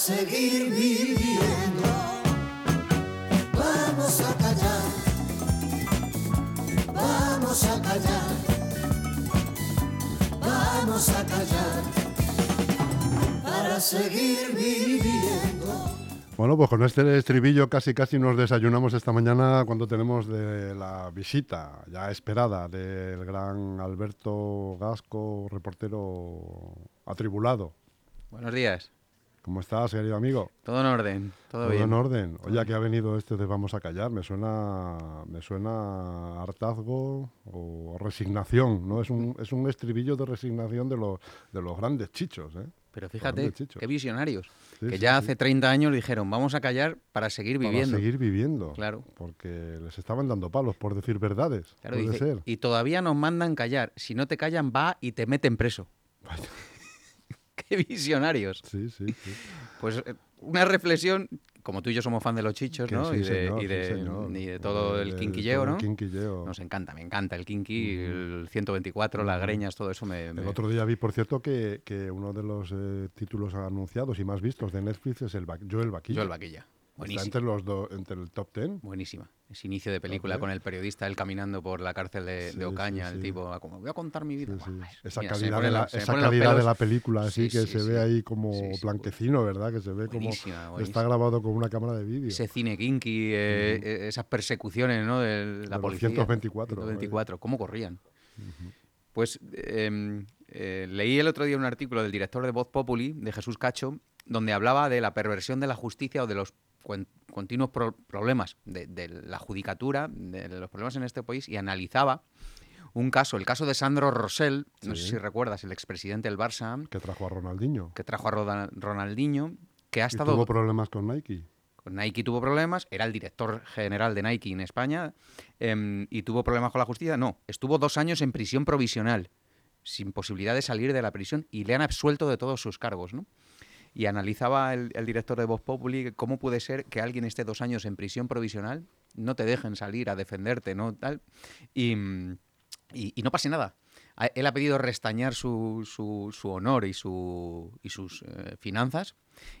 seguir viviendo. Vamos a callar, vamos a callar, vamos a callar para seguir viviendo. Bueno, pues con este estribillo casi casi nos desayunamos esta mañana cuando tenemos de la visita ya esperada del gran Alberto Gasco, reportero atribulado. Buenos días. ¿Cómo estás, querido amigo? Todo en orden, todo, bien. en orden. Oye, que ha venido este de Vamos a callar, me suena, me suena hartazgo o resignación, ¿no? Es un, es un estribillo de resignación de los, de los grandes chichos, ¿eh? Pero fíjate, qué visionarios. Sí, que sí, ya sí. hace 30 años dijeron, vamos a callar para seguir viviendo. Para seguir viviendo. Claro. Porque les estaban dando palos por decir verdades. Claro, Puede dice, ser. Y todavía nos mandan callar. Si no te callan, va y te meten preso. Vaya. Visionarios. Sí, sí, sí. Pues eh, una reflexión, como tú y yo somos fan de los chichos, ¿no? sí, y, de, señor, y, sí, de, señor. y de todo el de quinquilleo, ¿no? el quinquilleo. Nos encanta, me encanta el kinky, el 124, las greñas, todo eso me... El otro día vi, por cierto, que, que uno de los eh, títulos anunciados y más vistos de Netflix es el Joel Vaquilla. Joel Vaquilla. Está Buenísima. entre, los do- entre el top ten. Buenísima. Ese inicio de película con el periodista, él caminando por la cárcel de, Sí, de Ocaña, sí, el tipo, como voy a contar mi vida. Esa mira, calidad, de la, los- esa calidad de película, así Sí, que se ve ahí como blanquecino, ¿verdad? Que se ve como Buenísima, está grabado con una cámara de vídeo. Ese cine kinky, eh, eh, esas persecuciones, ¿no? De la De policía. 124, 124, ¿cómo corrían? Pues em, eh, leí el otro día un artículo del director de Voz Populi, de Jesús Cacho, donde hablaba de la perversión de la justicia o de los continuos pro- problemas de, de la judicatura, de los problemas en este país, y analizaba un caso, el caso de Sandro Rosell, no sé si recuerdas, el expresidente del Barça, Que trajo a Ronaldinho. que trajo a Roda- Ronaldinho, que ha Y estado... tuvo problemas con Nike. Con Nike tuvo problemas, era el director general de Nike en España em, y tuvo problemas con la justicia. No, estuvo dos años en prisión provisional, sin posibilidad de salir de la prisión y le han absuelto de todos sus cargos. ¿no? Y analizaba el, director de Voz Populi cómo puede ser que alguien esté dos años en prisión provisional, no te dejen salir a defenderte, ¿no? Tal, y, y- y no pase nada. Él ha pedido restañar su, su- su honor y, su, y sus eh, finanzas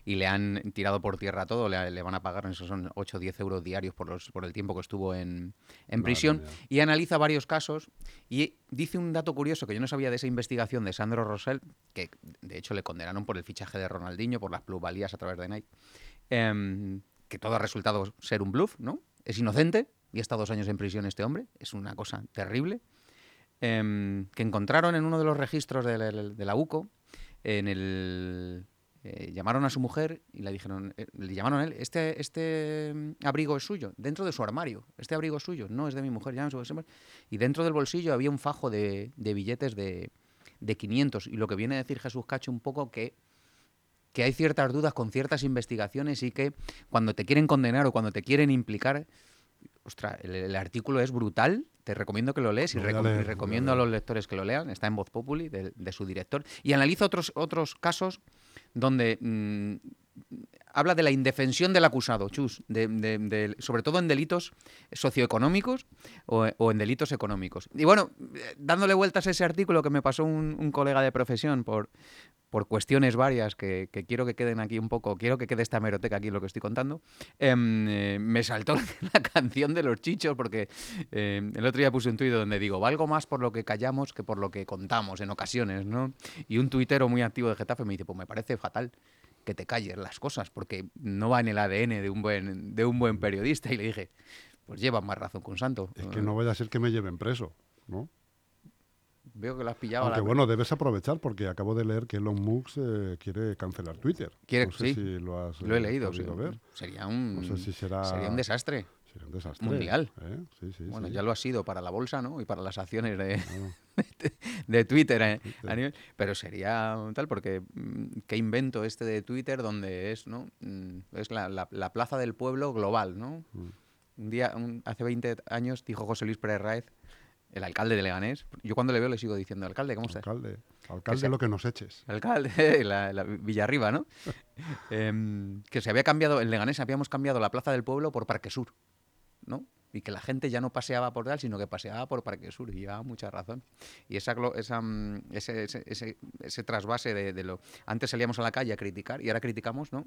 y le han tirado por tierra todo, le, le van a pagar, esos son 8 o 10 euros diarios por, los, por el tiempo que estuvo en, prisión. mía. Y analiza varios casos y dice un dato curioso que yo no sabía de esa investigación de Sandro Rosell, que de hecho le condenaron por el fichaje de Ronaldinho, por las plusvalías a través de Nike, em, que todo ha resultado ser un bluff, ¿no? Es inocente y estado dos años en prisión este hombre, es una cosa terrible. Em, que encontraron en uno de los registros de la, UCO, en el... eh, llamaron a su mujer y le dijeron, eh, le llamaron a él, este, este mm, abrigo es suyo, dentro de su armario, este abrigo es suyo, no es de mi mujer, llamen a su mujer. y dentro del bolsillo había un fajo de, de billetes de, de 500, y lo que viene a decir Jesús Cacho un poco que que hay ciertas dudas con ciertas investigaciones y que cuando te quieren condenar o cuando te quieren implicar, ostras, el, el artículo es brutal, te recomiendo que lo lees y, Lo reco- leer, a recomiendo a los lectores que lo lean, está en Voz Populi de, de su director, y analiza otros, otros casos donde mm, habla de la indefensión del acusado, chus, de- de- de- sobre todo en delitos socioeconómicos o, o en delitos económicos. Y bueno, eh, dándole vueltas a ese artículo que me pasó un, un colega de profesión por, por cuestiones varias que, quiero que queden aquí un poco, quiero que quede esta hemeroteca aquí lo que estoy contando, em, eh, me saltó la canción de los chichos porque eh, el otro día puse un tuit donde digo, valgo más por lo que callamos que por lo que contamos en ocasiones, ¿no? Y un tuitero muy activo de Getafe me dice, pues me parece fatal que te calles las cosas porque no va en el ADN de un buen, de un buen periodista. Y le dije, pues llevas más razón un santo. Es que no vaya a ser que me lleven preso, ¿no? Veo que lo has pillado. Aunque la- bueno, debes aprovechar porque acabo de leer que Elon Musk eh, quiere cancelar Twitter. Quiere- no sé sí. si lo has Lo he eh, leído, sí. ver. Sería un, No sé si será- sería un desastre. Sería un desastre. Mundial. ¿eh? Sí, sí, Bueno, sí. ya lo ha sido para la bolsa, ¿no? Y para las acciones de, Ah, de Twitter, eh, Twitter. a nivel- pero sería tal porque mm, qué invento este de Twitter donde es, ¿no? Mm, Es la, la- la plaza del pueblo global, ¿no? Mm. Un día, un- hace 20 años, dijo José Luis Pérez Raez, el alcalde de Leganés. Yo cuando le veo le sigo diciendo, alcalde, ¿cómo estás? alcalde, alcalde lo que nos eches. Alcalde, la, la Villarriba, ¿no? Em, que se había cambiado, en Leganés habíamos cambiado la plaza del pueblo por Parque Sur, ¿no? y que la gente ya no paseaba por tal, sino que paseaba por Parque Sur, y llevaba mucha razón. Y esa, esa, mm, ese, ese, ese- ese trasvase de, de lo... Antes salíamos a la calle a criticar y ahora criticamos, ¿no?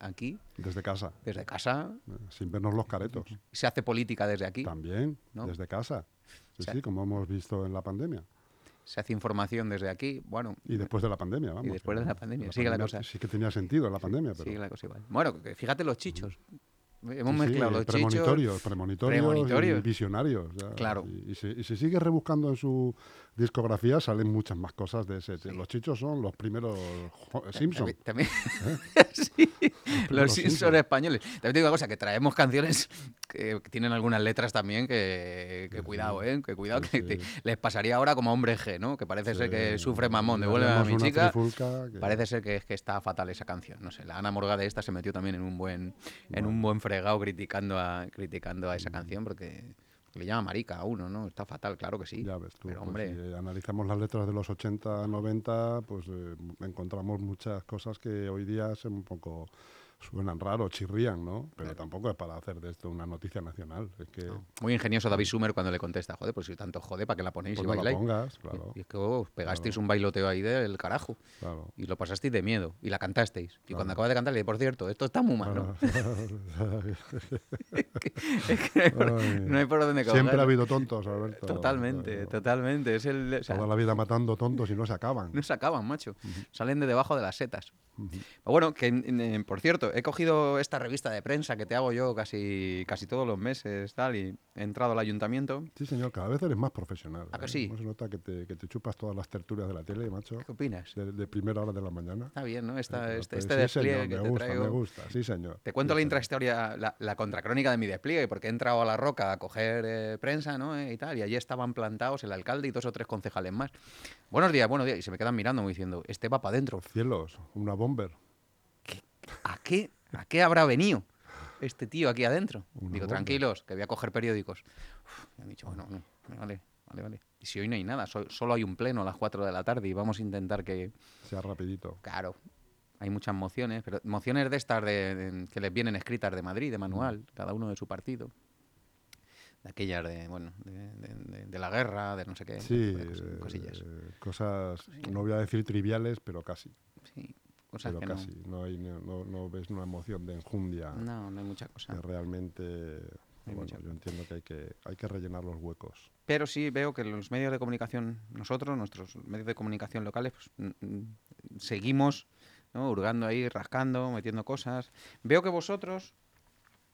Aquí, Desde casa, desde casa, eh, sin vernos los caretos. se hace política desde aquí, También, ¿no? desde casa. Sí, como hemos visto en la pandemia. se hace información desde aquí, bueno, Y después de la pandemia, vamos. después de la pandemia, sigue la cosa. Sí que tenía sentido en la pandemia, pero... sigue la cosa igual. Bueno, fíjate los chichos. Hemos Sí, sí, mezclado los chichos. premonitorios, premonitorios, premonitorios. y visionarios. ya. Claro. Y, y se, y se sigue rebuscando en su discografía, salen muchas más cosas de ese. Los chichos son los primeros jo- Simpson. También, también- sí, primeros los Simpsons Simpson. españoles. También te digo una cosa, que traemos canciones que tienen algunas letras también que, que cuidado, ¿eh? Que cuidado, que te- les pasaría ahora como hombre G, ¿no? Que parece ser que sufre mamón, devuelve a mi chica. que- Parece ser que, es que está fatal esa canción. No sé, la Ana Morgade esta se metió también en un buen, en un buen fregado criticando a, criticando a Mm. esa canción porque le llama marica a uno, ¿no? Está fatal, claro que sí. Ya ves tú, Pero pues, hombre, si analizamos las letras de los 80, 90, pues eh, encontramos muchas cosas que hoy día son un poco suenan raro, chirrían, ¿no? Pero tampoco es para hacer de esto una noticia nacional. Es que muy ingenioso David Sumer cuando le contesta, joder, pues si tanto jode, ¿para qué la ponéis pues y no la bailáis? pongas, claro, Y es que oh, pegasteis un bailoteo ahí del carajo. claro. Y lo pasasteis de miedo. Y la cantasteis. Y cuando acabas de cantar, le dije, por cierto, esto está muy malo. Es que no, Ay. no hay por dónde. Siempre ha habido tontos, Alberto. Totalmente, totalmente. Es el, o sea, Toda la vida matando tontos y no se acaban. no se acaban, macho. Salen de debajo de las setas. Bueno, que eh, por cierto, he cogido esta revista de prensa que te hago yo casi, casi todos los meses, tal, y he entrado al ayuntamiento. Sí, señor, cada vez eres más profesional. ¿A que ¿eh? sí? ¿Cómo se nota que te, que te chupas todas las tertulias de la tele, macho? ¿Qué opinas? De, de primera hora de la mañana. Está bien, ¿no? Esta, este, este sí, despliegue señor, que me te gusta, traigo. me gusta, sí, señor. Te cuento Sí, la intrahistoria, la, la contracrónica de mi despliegue, porque he entrado a la roca a coger eh, prensa, ¿no? Eh, y tal, y allí estaban plantados el alcalde y dos o tres concejales más. Buenos días, buenos días. Y se me quedan mirando, como diciendo, este va para adentro. Cielos, una bomber. ¿A qué, ¿A qué habrá venido este tío aquí adentro? Una Digo, bomba. tranquilos, que voy a coger periódicos. Uf, me han dicho, bueno, no, vale, vale, vale. Y si hoy no hay nada, so- solo hay un pleno a las 4 de la tarde y vamos a intentar que, Sea rapidito. Claro, hay muchas mociones, pero mociones de estas de, de- que les vienen escritas de Madrid, de manual, cada uno de su partido. De aquellas de, bueno, de, de- de- de la guerra, de no sé qué. Sí, cosillas. eh, cosas, no voy a decir triviales, pero casi. Sí, cosas Pero que casi. No, hay, no, no- no ves una emoción de enjundia no, no, hay mucha cosa. que realmente... Hay bueno, mucha yo entiendo que hay, que hay que rellenar los huecos. Pero sí veo que los medios de comunicación, nosotros, nuestros medios de comunicación locales, pues, seguimos hurgando ahí, rascando, metiendo cosas. Veo que vosotros,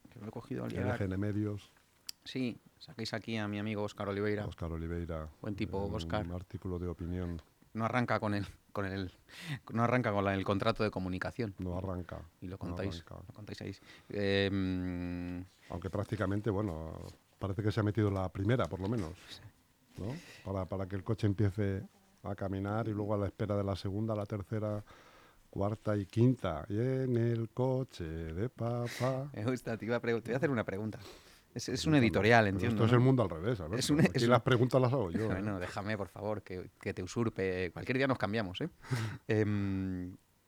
que lo he cogido al LGN Medios, sí, saquéis aquí a mi amigo Óscar Oliveira. Óscar Oliveira. Buen tipo, en Óscar. Un artículo de opinión. No arranca con el con el no arranca con la- el contrato de comunicación No arranca. y lo contáis lo contáis ahí Eh, mm, Aunque prácticamente, bueno, parece que se ha metido la primera, por lo menos. ¿no? Para, para que el coche empiece a caminar y luego a la espera de la segunda, la tercera, cuarta y quinta. Y en el coche de papá. me gusta te, iba a te voy a hacer una pregunta es, es un Pregúntalo. editorial Pero entiendo Esto es ¿no? el mundo al revés, Alberto. Es un- Aquí es un- las preguntas las hago yo. ¿eh? bueno déjame por favor que, que te usurpe cualquier día nos cambiamos ¿eh?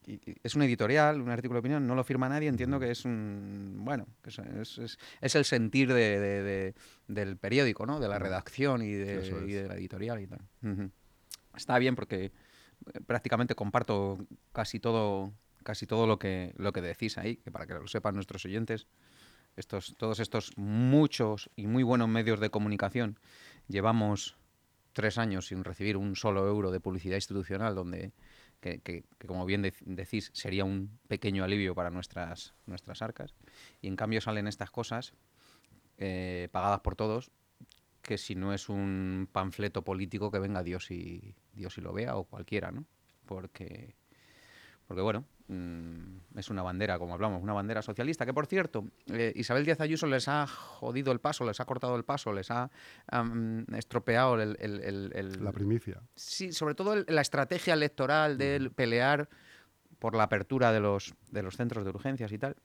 Y- y es un editorial, un artículo de opinión, no lo firma nadie, entiendo que es un, bueno, que es, es- es- es el sentir de, de- de- del periódico, ¿no? De la redacción y de, y es. de la editorial y tal. Ujú. Está bien porque eh, prácticamente comparto casi todo, casi todo lo que, lo que decís ahí, que para que lo sepan nuestros oyentes, estos, todos estos muchos y muy buenos medios de comunicación llevamos tres años sin recibir un solo euro de publicidad institucional, donde, que, como bien dec- decís, sería un pequeño alivio para nuestras, nuestras arcas. Y en cambio salen estas cosas eh, pagadas por todos, que si no es un panfleto político, que venga Dios y, Dios y lo vea, o cualquiera, ¿no? Porque, porque bueno, mm, es una bandera, como hablamos, una bandera socialista, que por cierto, eh, Isabel Díaz Ayuso les ha jodido el paso, les ha cortado el paso, les ha estropeado el, el- el- el- La primicia. Sí, sobre todo la estrategia electoral de pelear por la apertura de los, de los centros de urgencias y tal.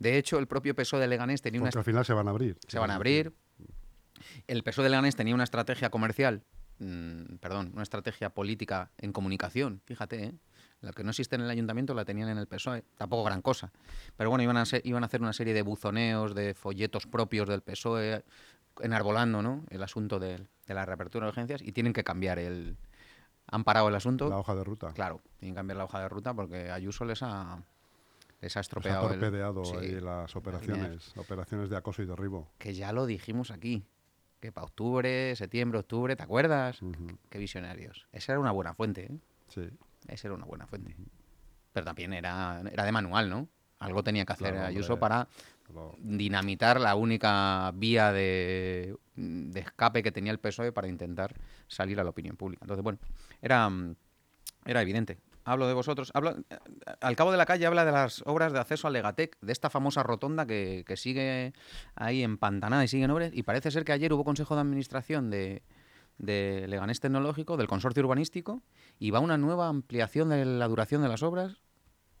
De hecho, el propio PSOE de Leganés tenía una Porque al final se van a abrir. se van a abrir. El PSOE de Leganés tenía una estrategia comercial, mm, perdón, una estrategia política en comunicación, fíjate, ¿eh? La que no existe en el ayuntamiento la tenían en el PSOE, tampoco gran cosa. Pero bueno, iban a, se- iban a hacer una serie de buzoneos, de folletos propios del PSOE, enarbolando ¿no? el asunto del- de, la reapertura de urgencias y tienen que cambiar el... Han parado el asunto. La hoja de ruta. Claro, tienen que cambiar la hoja de ruta porque Ayuso les ha, les ha ha estropeado el- torpedeado sí, ahí las operaciones, operaciones de acoso y derribo. que ya lo dijimos aquí. Que para octubre, septiembre, octubre, ¿te acuerdas? Qué visionarios. Esa era una buena fuente, ¿eh? Sí, Esa era una buena fuente. Pero también era, era de manual, ¿no? Algo tenía que hacer Claro, Ayuso para dinamitar la única vía de, de escape que tenía el PSOE para intentar salir a la opinión pública. Entonces, bueno, era, era evidente. Hablo de vosotros. Hablo, al cabo de la calle habla de las obras de acceso al Legatec, de esta famosa rotonda que, que sigue ahí empantanada y sigue en obras. Y parece ser que ayer hubo consejo de administración de, de Leganés Tecnológico, del consorcio urbanístico, y va una nueva ampliación de la duración de las obras.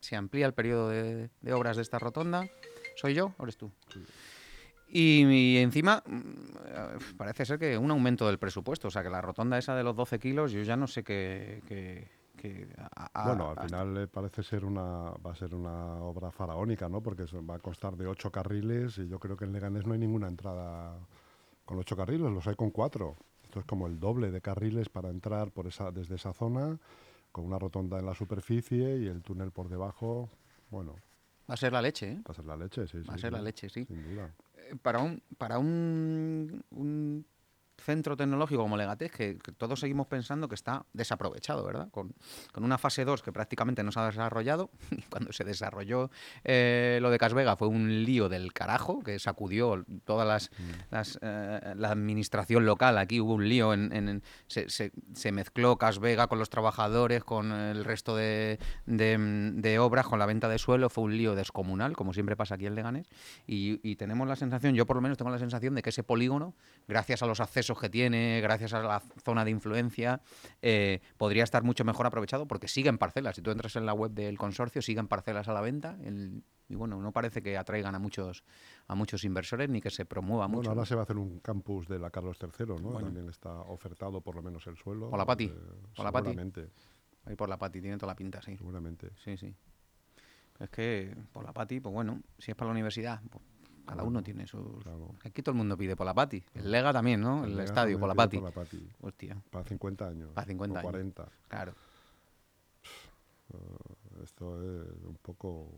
Se amplía el periodo de, de obras de esta rotonda. ¿Soy yo o eres tú? Y, y encima mm, parece ser que un aumento del presupuesto. O sea, que la rotonda esa de los 12 kilos, yo ya no sé qué... qué- qué- a- a- bueno, al final eh, parece ser una, va a ser una obra faraónica, ¿no? Porque va a constar de ocho carriles y yo creo que en Leganés no hay ninguna entrada con ocho carriles, los hay con cuatro. Esto es como el doble de carriles para entrar por esa, desde esa zona, con una rotonda en la superficie y el túnel por debajo. Bueno, Va a ser la leche, ¿eh? va a ser la leche, sí. Va a sí, ser la leche, sí. Sin duda. Eh, Para un, para un, un centro tecnológico como Legatec, que, que todos seguimos pensando que está desaprovechado, ¿verdad? Con, con una fase 2 que prácticamente no se ha desarrollado. Y cuando se desarrolló eh, lo de Casvega fue un lío del carajo que sacudió todas las, las, eh, la administración local. Aquí hubo un lío, en, en- en- se, se- se mezcló Casvega con los trabajadores, con el resto de, de- de obras, con la venta de suelo. Fue un lío descomunal, como siempre pasa aquí en Leganés. Y, y tenemos la sensación, yo por lo menos tengo la sensación de que ese polígono, gracias a los accesos que tiene, gracias a la zona de influencia, eh, podría estar mucho mejor aprovechado porque siguen parcelas. Si tú entras en la web del consorcio, siguen parcelas a la venta. el- y bueno, no parece que atraigan a muchos a muchos inversores ni que se promueva Bueno, mucho. ahora se va a hacer un campus de la Carlos III, ¿no? Bueno. También está ofertado por lo menos el suelo. Por la Pati, eh, por la Pati. Seguramente, Ahí por la Pati, tiene toda la pinta, sí. seguramente. Sí, sí. Es que por la Pati, pues bueno, si es para la universidad, pues cada uno tiene sus... claro. Aquí todo el mundo pide por la Pati. El Lega también, ¿no? El, estadio, por la Pati. Hostia, Para 50 años. Para 50 o años. 40. claro. Esto es un poco.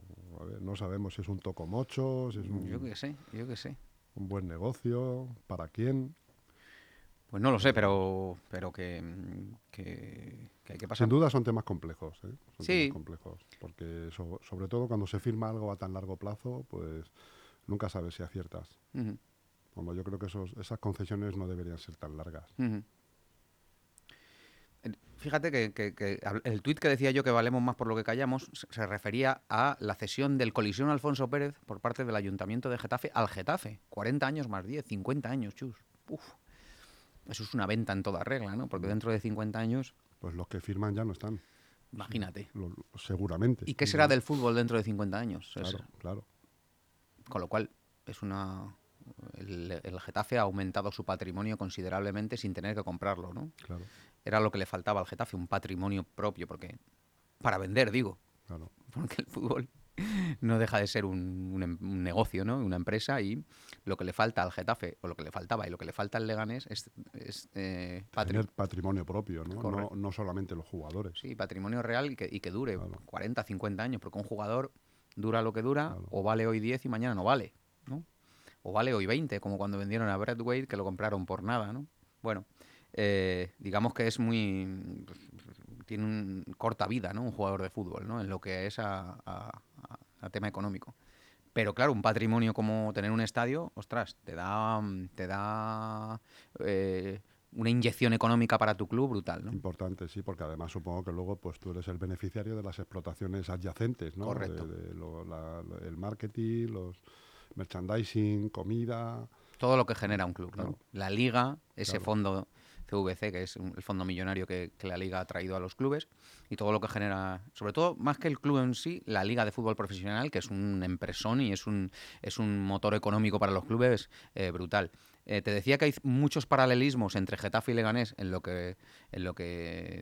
A ver, no sabemos si es un tocomocho, si es un, Yo qué sé, yo qué sé. un buen negocio, para quién. Pues no lo sé, pero, pero que, que, que hay que pasar. Sin duda son temas complejos, ¿eh? Son Sí. temas complejos. Porque so- sobre todo cuando se firma algo a tan largo plazo, pues nunca sabes si aciertas. Ujú, Como yo creo que esos, esas concesiones no deberían ser tan largas. Fíjate que, que- que habl- el tuit que decía yo que valemos más por lo que callamos se- refería a la cesión del colisión Alfonso Pérez por parte del Ayuntamiento de Getafe al Getafe. 40 años más 10, 50 años, chus. Uf. Eso es una venta en toda regla, ¿no? Porque dentro de 50 años, Pues los que firman ya no están, imagínate. lo- seguramente. ¿Y qué será del fútbol dentro de 50 años? Es- Claro, claro. Con lo cual, es una. El, el Getafe ha aumentado su patrimonio considerablemente sin tener que comprarlo, ¿no? Claro, Era lo que le faltaba al Getafe, un patrimonio propio, porque. Para vender, digo. claro. Porque el fútbol no deja de ser un, un em- un negocio, ¿no? Una empresa y lo que le falta al Getafe, o lo que le faltaba y lo que le falta al Leganés es, es, eh, patri- Tener patrimonio propio, ¿no? No, no solamente los jugadores. Sí, patrimonio real y que, y que dure Claro. 40, 50 años, porque un jugador dura lo que dura, Claro. o vale hoy 10 y mañana no vale, ¿no? O vale hoy 20, como cuando vendieron a Brad Wade, que lo compraron por nada, ¿no? Bueno, eh, digamos que es muy... pues, tiene un corta vida, ¿no? Un jugador de fútbol, ¿no? En lo que es a, a- a- a tema económico. Pero claro, un patrimonio como tener un estadio, ostras, te da, te da eh, una inyección económica para tu club brutal, ¿no? Importante, sí, porque además supongo que luego pues tú eres el beneficiario de las explotaciones adyacentes, ¿no? Correcto. De, de lo- la- lo- el marketing, los merchandising, comida. todo lo que genera un club. La liga, ese Claro. fondo CVC, que es el fondo millonario que, que la liga ha traído a los clubes, y todo lo que genera, sobre todo, más que el club en sí, la liga de fútbol profesional, que es un empresón y es un, es un motor económico para los clubes eh, brutal. Eh, te decía que hay muchos paralelismos entre Getafe y Leganés en lo, que,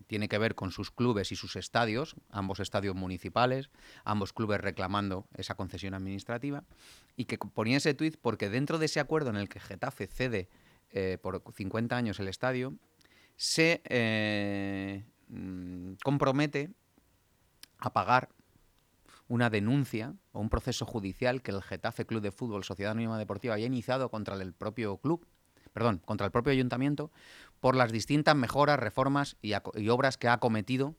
tiene que ver con sus clubes y sus estadios, ambos estadios municipales, ambos clubes reclamando esa concesión administrativa, y que ponía ese tuit porque dentro de ese acuerdo en el que Getafe cede eh, por 50 años el estadio, se eh, mm, compromete a pagar una denuncia o un proceso judicial que el Getafe Club de Fútbol Sociedad Anónima Deportiva haya iniciado contra el propio club, perdón, contra el propio ayuntamiento por las distintas mejoras, reformas y, obras que ha cometido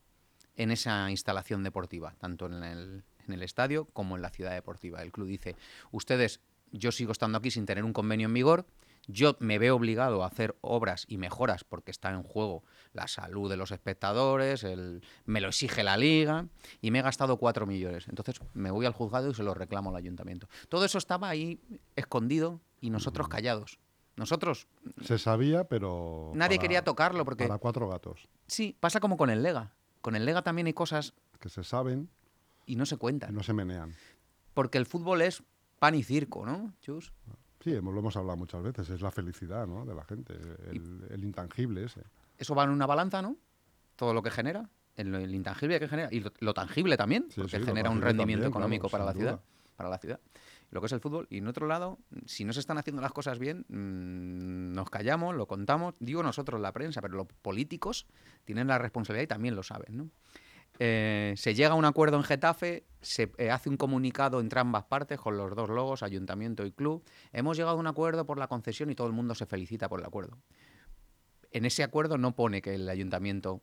en esa instalación deportiva, tanto en el, en el estadio como en la ciudad deportiva. El club dice, ustedes, yo sigo estando aquí sin tener un convenio en vigor, yo me veo obligado a hacer obras y mejoras porque está en juego la salud de los espectadores, el- me lo exige la liga y me he gastado cuatro millones. Entonces me voy al juzgado y se lo reclamo al ayuntamiento. Todo eso estaba ahí escondido y nosotros callados. Nosotros, Se sabía, pero... nadie para- quería tocarlo porque Para cuatro gatos, sí, pasa como con el Lega. Con el Lega también hay cosas que se saben y no se y cuentan. no se menean. Porque el fútbol es pan y circo, ¿no, Chus? Sí, hemos- lo hemos hablado muchas veces, es la felicidad ¿no? de la gente, el, el intangible ese. Eso va en una balanza, ¿no? Todo lo que genera, el, el intangible que genera y lo, lo tangible también, Sí, porque sí, genera un rendimiento también, económico claro, para la ciudad, para la ciudad. Lo que es el fútbol y en otro lado, si no se están haciendo las cosas bien, mm, nos callamos, lo contamos, digo nosotros la prensa, pero los políticos tienen la responsabilidad y también lo saben, ¿no? Eh, se llega a un acuerdo en Getafe, se eh, hace un comunicado entre ambas partes con los dos logos, ayuntamiento y club. Hemos llegado a un acuerdo por la concesión y todo el mundo se felicita por el acuerdo. En ese acuerdo no pone que el ayuntamiento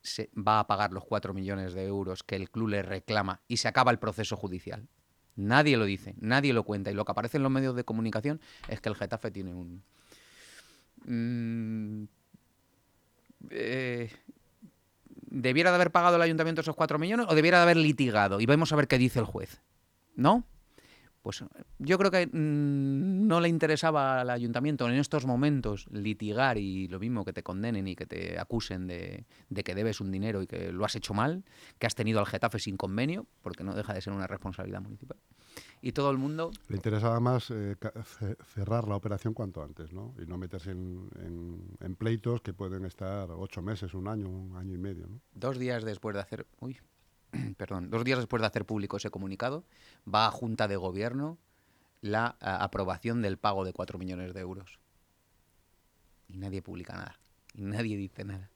se va a pagar los 4 millones de euros que el club le reclama y se acaba el proceso judicial. Nadie lo dice, nadie lo cuenta. Y lo que aparece en los medios de comunicación es que el Getafe tiene un... mm, eh, ¿Debiera de haber pagado el ayuntamiento esos 4 millones o debiera de haber litigado? Y vamos a ver qué dice el juez. ¿No? Pues eh, yo creo que mm, no le interesaba al ayuntamiento en estos momentos litigar y lo mismo que te condenen y que te acusen de, de que debes un dinero y que lo has hecho mal, que has tenido al Getafe sin convenio, porque no deja de ser una responsabilidad municipal. Y todo el mundo, Le interesaba más eh, cerrar la operación cuanto antes, ¿no? Y no meterse en, en- en pleitos que pueden estar ocho meses, un año, un año y medio, ¿no? dos días después de hacer... Uy, perdón, dos días después de hacer público ese comunicado, va a Junta de Gobierno la a, aprobación del pago de 4 millones de euros. Y nadie publica nada. Y nadie dice nada.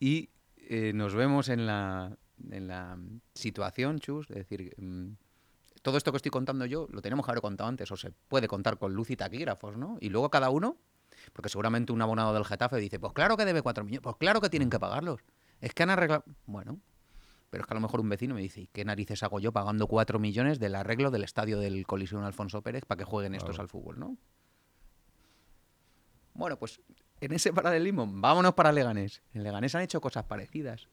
Y eh, nos vemos en la, en la situación, Chus, es decir, mm, todo esto que estoy contando yo lo tenemos que haber contado antes, o se puede contar con luz y taquígrafos, ¿no? Y luego cada uno, porque seguramente un abonado del Getafe dice, pues claro que debe 4 millones, pues claro que tienen que pagarlos. Es que han arreglado... Bueno, pero es que a lo mejor un vecino me dice, ¿y qué narices hago yo pagando 4 millones del arreglo del estadio del Coliseum Alfonso Pérez para que jueguen estos Claro. al fútbol, ¿no? Bueno, pues en ese paralelismo, vámonos para Leganés. En Leganés han hecho cosas parecidas.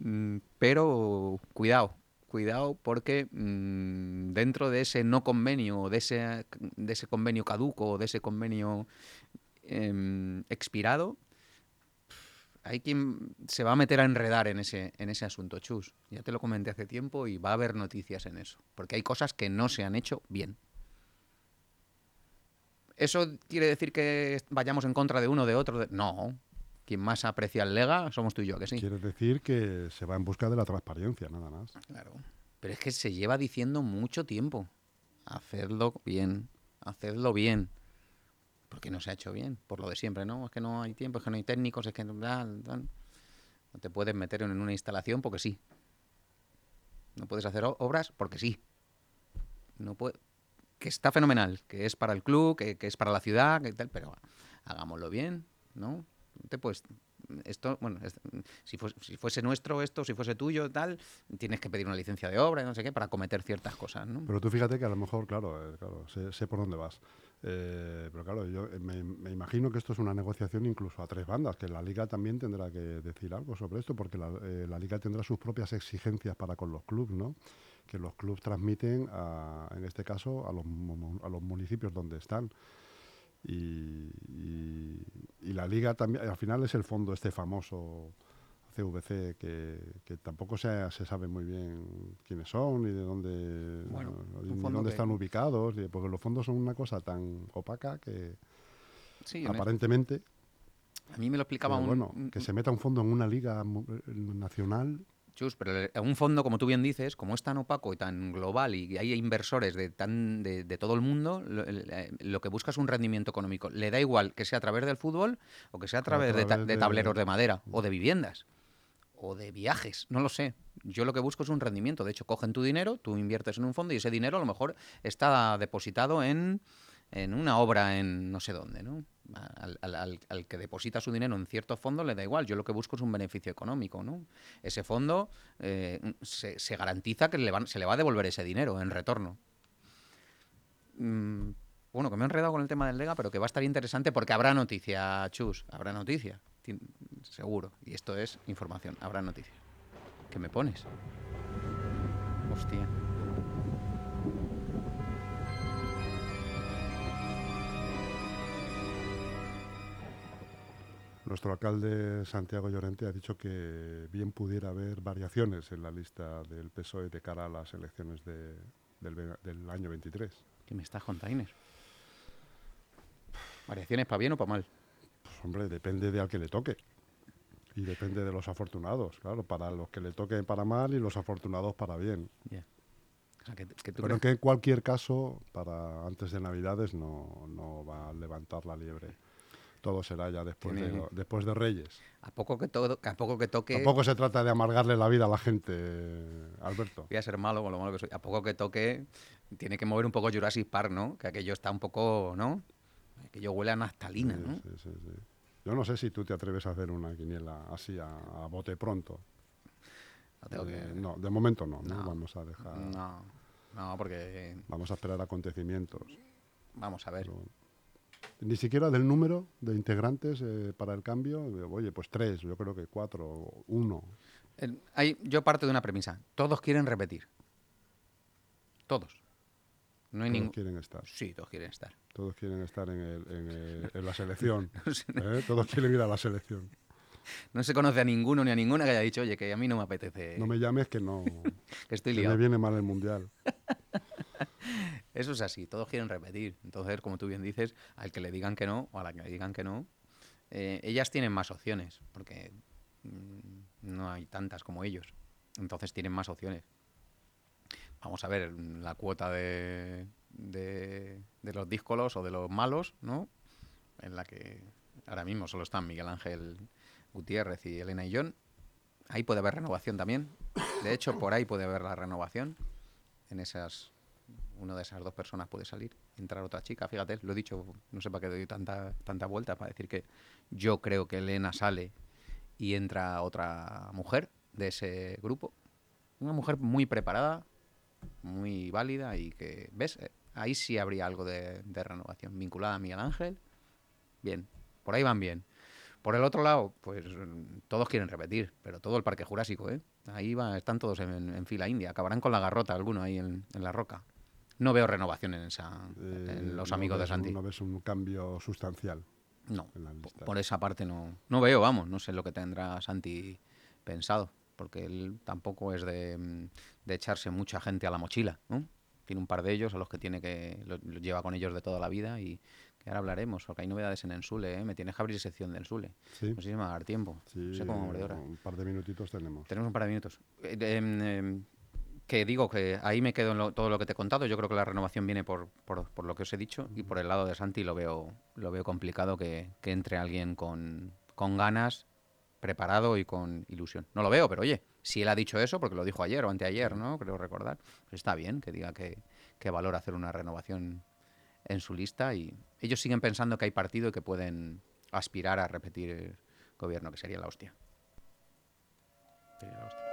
Mm, pero cuidado, cuidado porque mm, dentro de ese no convenio, o de ese, de ese convenio caduco, o de ese convenio em, expirado, hay quien se va a meter a enredar en ese, en ese asunto, Chus. Ya te lo comenté hace tiempo y va a haber noticias en eso. Porque hay cosas que no se han hecho bien. ¿Eso quiere decir que vayamos en contra de uno o de otro? De- No. Quien más aprecia el Lega somos tú y yo, que sí. Quiere decir que se va en busca de la transparencia, nada más. Claro. Pero es que se lleva diciendo mucho tiempo. Hacedlo bien. Hacedlo bien. Porque no se ha hecho bien. Por lo de siempre, ¿no? Es que no hay tiempo, es que no hay técnicos, es que no, te puedes meter en una instalación porque sí. No puedes hacer obras porque sí. No puede... Que está fenomenal, que es para el club, que, es para la ciudad, que tal, pero hagámoslo bien, ¿no? Te puedes esto, bueno, si, fuese, nuestro esto, si fuese tuyo, tal, tienes que pedir una licencia de obra, no sé qué, para cometer ciertas cosas, ¿no? Pero tú fíjate que a lo mejor, claro, eh, claro sé, sé por dónde vas. Eh, pero claro, yo eh, me, imagino que esto es una negociación incluso a tres bandas, que la liga también tendrá que decir algo sobre esto, porque la, eh, liga tendrá sus propias exigencias para con los clubes, ¿no? Que los clubes transmiten, a, en este caso, a los, a los municipios donde están. Y la liga también, al final es el fondo este famoso CVC que, que tampoco se, se sabe muy bien quiénes son ni de dónde, Bueno, ni dónde que- están ubicados, porque los fondos son una cosa tan opaca que Sí, aparentemente, a mí me lo explicaba un, bueno, que se meta un fondo en una liga nacional, Chus, pero un fondo, como tú bien dices, como es tan opaco y tan global y hay inversores de, tan, de, de todo el mundo, lo, eh, lo que busca es un rendimiento económico. Le da igual que sea a través del fútbol o que sea a través, ta- través de, de- tableros de madera o de viviendas o de viajes, no lo sé. Yo lo que busco es un rendimiento. De hecho, cogen tu dinero, tú inviertes en un fondo y ese dinero a lo mejor está depositado en, en una obra en no sé dónde, ¿no? Al, que deposita su dinero en cierto fondo le da igual. Yo lo que busco es un beneficio económico, ¿no? Ese fondo eh, se, garantiza que le van- se le va a devolver ese dinero en retorno. Mm, bueno, que me he enredado con el tema del Lega, pero que va a estar interesante porque habrá noticia, Chus, habrá noticia, Ti- seguro. Y esto es información, habrá noticia. ¿Qué me pones? Hostia. Nuestro alcalde Santiago Llorente ha dicho que bien pudiera haber variaciones en la lista del PSOE de cara a las elecciones de- del, año 23. ¿Qué me estás contando? ¿Variaciones para bien o para mal? Pues hombre, depende de al que le toque. Y depende de los afortunados, claro, para los que le toquen para mal y los afortunados para bien. Ya. O sea, que, que tú Pero crees- que en cualquier caso, para antes de Navidades no, no va a levantar la liebre. Todo será ya después, de, Tiene- después de Reyes. a poco que, todo, a poco que toque... Tampoco se trata de amargarle la vida a la gente, Alberto. Voy a ser malo con lo malo que soy. A poco que toque, tiene que mover un poco Jurassic Park, ¿no? Que aquello está un poco, ¿no? Aquello huele a naftalina, Sí, ¿no? sí, sí, sí. Yo no sé si tú te atreves a hacer una quiniela así a, a bote pronto. Que- Eh, no, de momento no, no, No. Vamos a dejar, No, no, porque vamos a esperar acontecimientos. vamos a ver. Pero ni siquiera del número de integrantes eh, para el cambio, oye, pues tres, yo creo que cuatro, o uno. El- hay- yo parto de una premisa. Todos quieren repetir. Todos. No hay Todos ningún. quieren estar. Sí, todos quieren estar. Todos quieren estar en, el- en el- en la selección. ¿eh? Todos quieren ir a la selección. No se conoce a ninguno ni a ninguna que haya dicho, oye, que a mí no me apetece, No me llames que no. que estoy que me viene mal el mundial. Eso es así, todos quieren repetir. Entonces, como tú bien dices, al que le digan que no o a la que le digan que no, eh, ellas tienen más opciones, porque mm, no hay tantas como ellos. Entonces tienen más opciones. Vamos a ver la cuota de, de, los díscolos o de los malos, ¿no? En la que ahora mismo solo están Miguel Ángel Gutiérrez y Elena y John. Ahí puede haber renovación también. De hecho, por ahí puede haber la renovación. En esas una de esas dos personas puede salir, entrar otra chica. Fíjate, lo he dicho, no sé para qué doy tanta, tanta vuelta para decir que yo creo que Elena sale y entra otra mujer de ese grupo. Una mujer muy preparada, muy válida y que, ¿ves? Eh, Ahí sí habría algo de, de renovación vinculada a Miguel Ángel. Bien, por ahí van bien. Por el otro lado, pues todos quieren repetir, pero todo el Parque Jurásico, ¿eh? Ahí va, están todos en, en fila india. Acabarán con la garrota alguno ahí en, en la roca. No veo renovación en, esa, Eh, en los no amigos de un- Santi. No ves un cambio sustancial No, en las po- listas. por esa parte no, no veo, vamos, no sé lo que tendrá Santi pensado, porque él tampoco es de, mm, de echarse mucha gente a la mochila, ¿no? Tiene un par de ellos a los que tiene que lo, lo lleva con ellos de toda la vida y que ahora hablaremos, porque hay novedades en Ensule, ¿eh? me tienes que abrir sección de Ensule. Sí, No sé si me va a dar tiempo, sí, no sé cómo de hora. un par de minutitos tenemos. Tenemos un par de minutos. Eh, em, em, que digo que ahí me quedo en lo- todo lo que te he contado. Yo creo que la renovación viene por, por, por lo que os he dicho y por el lado de Santi lo veo, lo veo complicado que, que entre alguien con, con ganas, preparado y con ilusión. No lo veo, pero oye, si él ha dicho eso, porque lo dijo ayer o anteayer, ¿no? Creo recordar, pues está bien que diga que, que valora hacer una renovación en su lista y ellos siguen pensando que hay partido y que pueden aspirar a repetir el gobierno, que sería la hostia. Sería la hostia.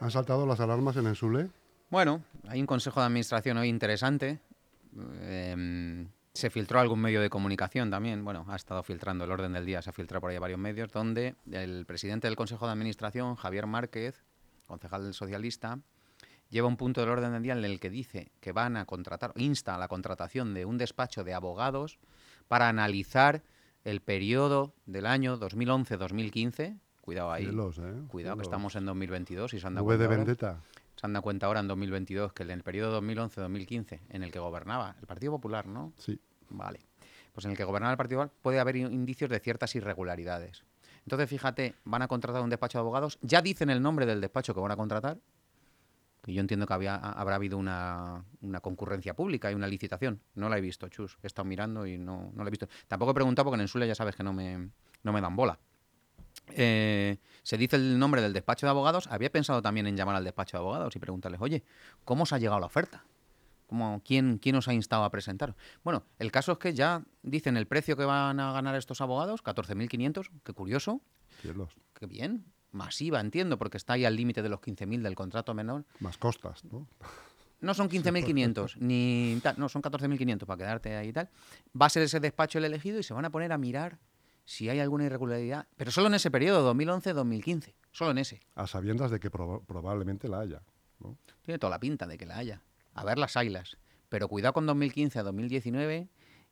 ¿Han saltado las alarmas en Ensule? Bueno, hay un consejo de administración hoy interesante. Em, se filtró algún medio de comunicación también. Bueno, ha estado filtrando el orden del día, se ha filtrado por ahí varios medios, donde el presidente del consejo de administración, Javier Márquez, concejal del socialista, lleva un punto del orden del día en el que dice que van a contratar, insta a la contratación de un despacho de abogados para analizar el periodo del año 2011-2015. Cuidado ahí. Cielos, ¿eh? Cuidado que estamos en 2022 y se han dado V de ahora. Se han dado cuenta ahora en 2022 que en el periodo 2011-2015, en el que gobernaba el Partido Popular, ¿no? Sí. Vale. Pues en el que gobernaba el Partido Popular puede haber in- indicios de ciertas irregularidades. Entonces, fíjate, van a contratar un despacho de abogados, ya dicen el nombre del despacho que van a contratar, y yo entiendo que había, ha- habrá habido una, una concurrencia pública y una licitación. No la he visto, chus. He estado mirando y no, no la he visto. Tampoco he preguntado porque en Ensule ya sabes que no me, no me dan bola. Eh, se dice el nombre del despacho de abogados. Había pensado también en llamar al despacho de abogados y preguntarles, oye, ¿cómo os ha llegado la oferta? ¿Cómo, quién, ¿Quién os ha instado a presentar? Bueno, el caso es que ya dicen el precio que van a ganar estos abogados, 14.500, qué curioso, Cielos. qué bien, masiva, entiendo, porque está ahí al límite de los 15.000 del contrato menor. Más costas, ¿no? No son 15.500, ni tal, no, son 14.500 para quedarte ahí y tal. Va a ser ese despacho el elegido y se van a poner a mirar si hay alguna irregularidad, pero solo en ese periodo, 2011-2015, solo en ese. A sabiendas de que proba- probablemente la haya. ¿no? Tiene toda la pinta de que la haya. A ver las ailas. Pero cuidado con 2015 a 2019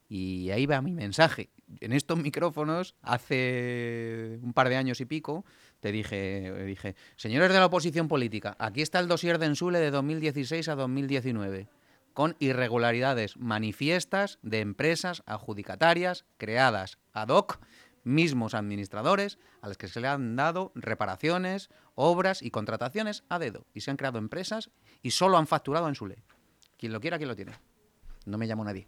y ahí va mi mensaje. En estos micrófonos, hace un par de años y pico, te dije, dije, señores de la oposición política, aquí está el dossier de Ensule de 2016 a 2019, con irregularidades manifiestas de empresas adjudicatarias creadas ad hoc, mismos administradores, a los que se le han dado reparaciones, obras y contrataciones a dedo. Y se han creado empresas y solo han facturado en Sule. Quien lo quiera, quien lo tiene. No me llamo nadie.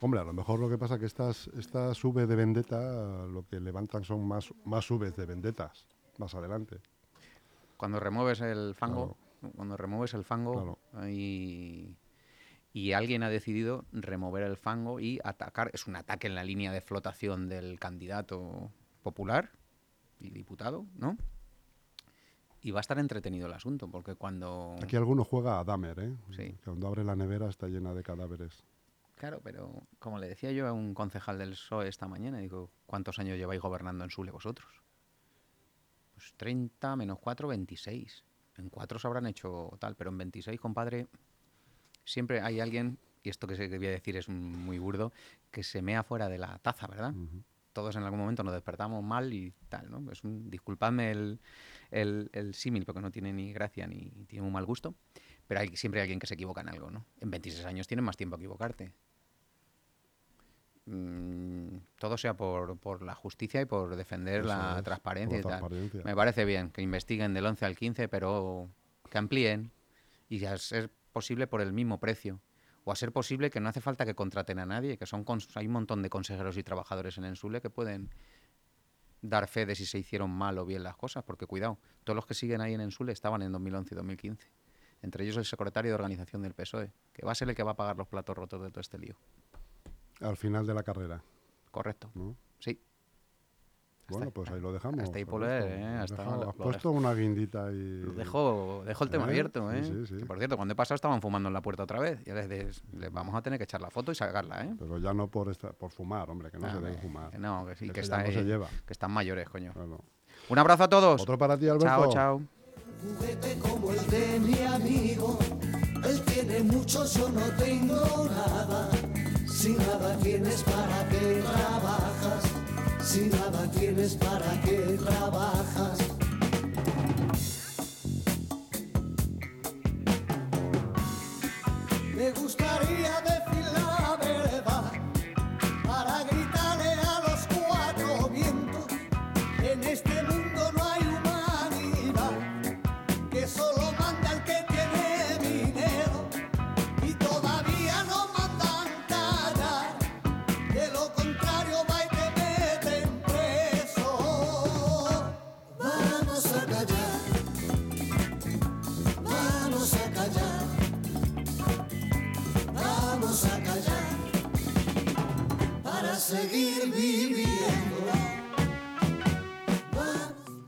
Hombre, a lo mejor lo que pasa es que estas, estas V de vendetta lo que levantan son más, más Vs de vendetas más adelante. Cuando remueves el fango, cuando remueves el fango Claro. y, y alguien ha decidido remover el fango y atacar, es un ataque en la línea de flotación del candidato popular y diputado, ¿no? Y va a estar entretenido el asunto, porque cuando... Aquí alguno juega a Dahmer, ¿eh? Sí. Cuando abre la nevera está llena de cadáveres. Claro, pero como le decía yo a un concejal del PSOE esta mañana, digo, ¿cuántos años lleváis gobernando en Sule vosotros? Pues 30 menos 4, 26. En 4 se habrán hecho tal, pero en 26, compadre, siempre hay alguien, y esto que, sé que voy a decir es muy burdo, que se mea fuera de la taza, ¿verdad? Todos en algún momento nos despertamos mal y tal, ¿no? Es un, disculpadme el, el, el símil, porque no tiene ni gracia ni tiene un mal gusto, pero hay, siempre hay alguien que se equivoca en algo, ¿no? En 26 años tienes más tiempo a equivocarte. Mm, todo sea por, por la justicia y por defender Eso la es, transparencia y tal. transparencia. Me parece bien que investiguen del 11 al 15, pero que amplíen y a ser posible por el mismo precio. O a ser posible que no hace falta que contraten a nadie, que son hay un montón de consejeros y trabajadores en Ensule que pueden dar fe de si se hicieron mal o bien las cosas, porque cuidado, todos los que siguen ahí en Ensule estaban en 2011 y 2015. Entre ellos el secretario de organización del PSOE, que va a ser el que va a pagar los platos rotos de todo este lío. Al final de la carrera, Correcto. ¿no? Sí. Bueno, pues ahí lo dejamos. hasta ahí poler, ¿eh? Has Hasta dejado- lo- has lo puesto una guindita y... Lo Dejo, dejo el tema ¿Eh? abierto, ¿eh? sí, sí. Que, por cierto, cuando he pasado estaban fumando en la puerta otra vez. Ya les, des- les vamos a tener que echar la foto y sacarla, ¿eh? Pero ya no por, esta, por fumar, hombre, que no Ah, se debe que- fumar. que no, que sí, Que que, ya está, no se lleva. que están mayores, coño. Bueno. Un abrazo a todos. Otro para ti, Alberto. Chao, chao. juguete como el de mi amigo. Él tiene mucho, yo no tengo nada. Si nada tienes, ¿para qué trabajas? Si nada tienes, ¿para qué trabajas?